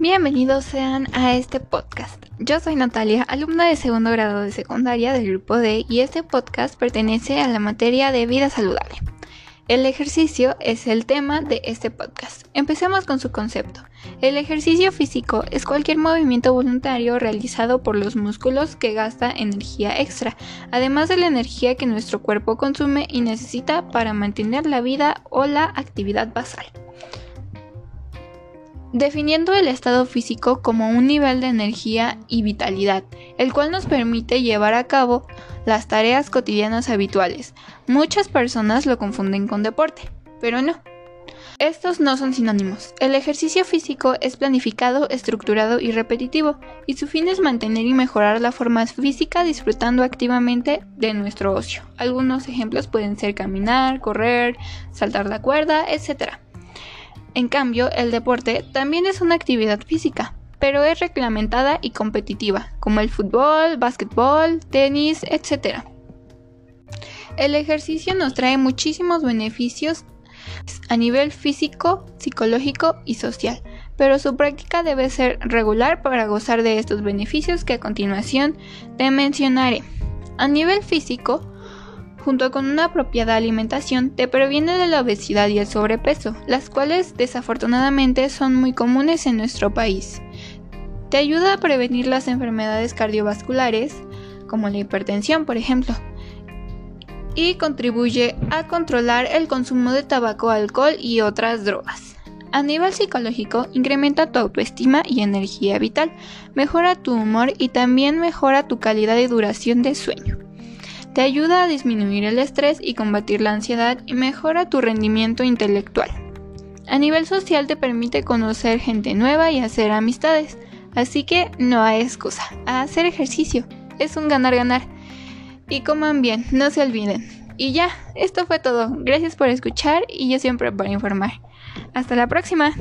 bienvenidos sean a este podcast. Yo soy Natalia, alumna de segundo grado de secundaria del grupo D y este podcast pertenece a la materia de vida saludable. El ejercicio es el tema de este podcast. Empecemos con su concepto. El ejercicio físico es cualquier movimiento voluntario realizado por los músculos que gasta energía extra, además de la energía que nuestro cuerpo consume y necesita para mantener la vida o la actividad basal definiendo el estado físico como un nivel de energía y vitalidad, el cual nos permite llevar a cabo las tareas cotidianas habituales. Muchas personas lo confunden con deporte, pero no. Estos no son sinónimos. El ejercicio físico es planificado, estructurado y repetitivo, y su fin es mantener y mejorar la forma física disfrutando activamente de nuestro ocio. Algunos ejemplos pueden ser caminar, correr, saltar la cuerda, etc. En cambio, el deporte también es una actividad física, pero es reglamentada y competitiva, como el fútbol, básquetbol, tenis, etc. El ejercicio nos trae muchísimos beneficios a nivel físico, psicológico y social, pero su práctica debe ser regular para gozar de estos beneficios que a continuación te mencionaré. A nivel físico, junto con una apropiada alimentación, te previene de la obesidad y el sobrepeso, las cuales desafortunadamente son muy comunes en nuestro país. Te ayuda a prevenir las enfermedades cardiovasculares, como la hipertensión, por ejemplo, y contribuye a controlar el consumo de tabaco, alcohol y otras drogas. A nivel psicológico, incrementa tu autoestima y energía vital, mejora tu humor y también mejora tu calidad y duración de sueño. Te ayuda a disminuir el estrés y combatir la ansiedad y mejora tu rendimiento intelectual. A nivel social te permite conocer gente nueva y hacer amistades, así que no hay excusa. A hacer ejercicio es un ganar-ganar. Y coman bien, no se olviden. Y ya, esto fue todo. Gracias por escuchar y yo siempre para informar. Hasta la próxima.